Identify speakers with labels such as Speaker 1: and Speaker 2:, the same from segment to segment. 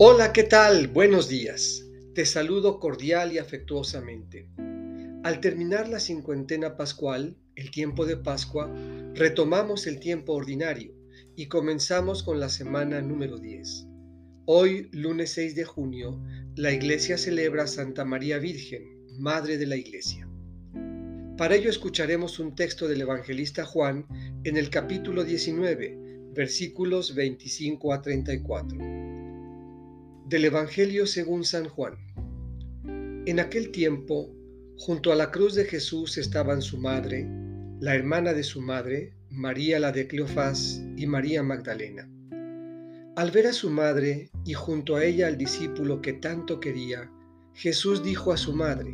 Speaker 1: Hola, ¿qué tal? Buenos días. Te saludo cordial y afectuosamente. Al terminar la cincuentena pascual, el tiempo de Pascua, retomamos el tiempo ordinario y comenzamos con la semana número 10. Hoy, lunes 6 de junio, la iglesia celebra a Santa María Virgen, Madre de la Iglesia. Para ello escucharemos un texto del evangelista Juan en el capítulo 19, versículos 25 a 34. Del Evangelio según San Juan. En aquel tiempo, junto a la cruz de Jesús estaban su madre, la hermana de su madre, María la de Cleofás y María Magdalena. Al ver a su madre y junto a ella al discípulo que tanto quería, Jesús dijo a su madre,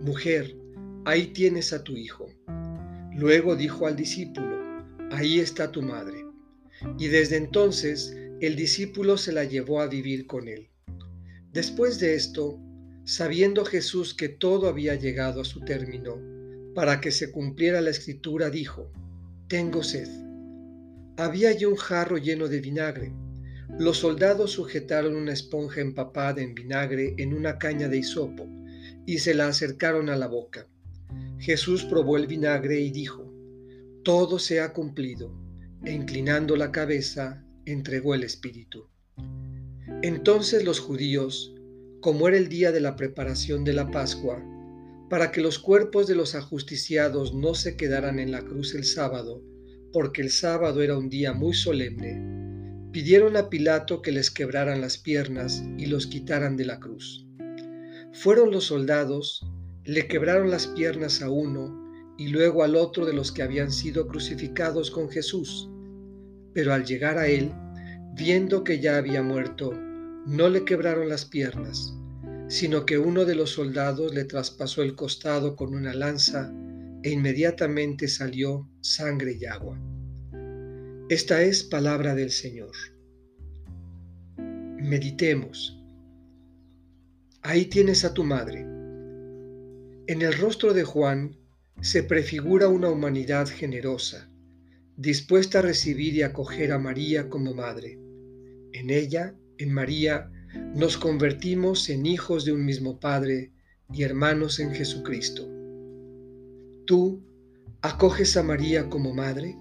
Speaker 1: Mujer, ahí tienes a tu hijo. Luego dijo al discípulo, Ahí está tu madre. Y desde entonces el discípulo se la llevó a vivir con él. Después de esto, sabiendo Jesús que todo había llegado a su término, para que se cumpliera la escritura, dijo, Tengo sed. Había allí un jarro lleno de vinagre. Los soldados sujetaron una esponja empapada en vinagre en una caña de hisopo y se la acercaron a la boca. Jesús probó el vinagre y dijo, Todo se ha cumplido, e inclinando la cabeza, entregó el Espíritu. Entonces los judíos, como era el día de la preparación de la Pascua, para que los cuerpos de los ajusticiados no se quedaran en la cruz el sábado, porque el sábado era un día muy solemne, pidieron a Pilato que les quebraran las piernas y los quitaran de la cruz. Fueron los soldados, le quebraron las piernas a uno y luego al otro de los que habían sido crucificados con Jesús pero al llegar a él, viendo que ya había muerto, no le quebraron las piernas, sino que uno de los soldados le traspasó el costado con una lanza e inmediatamente salió sangre y agua. Esta es palabra del Señor. Meditemos. Ahí tienes a tu madre. En el rostro de Juan se prefigura una humanidad generosa, dispuesta a recibir y acoger a María como madre. En ella, en María, nos convertimos en hijos de un mismo Padre y hermanos en Jesucristo. ¿Tú acoges a María como madre?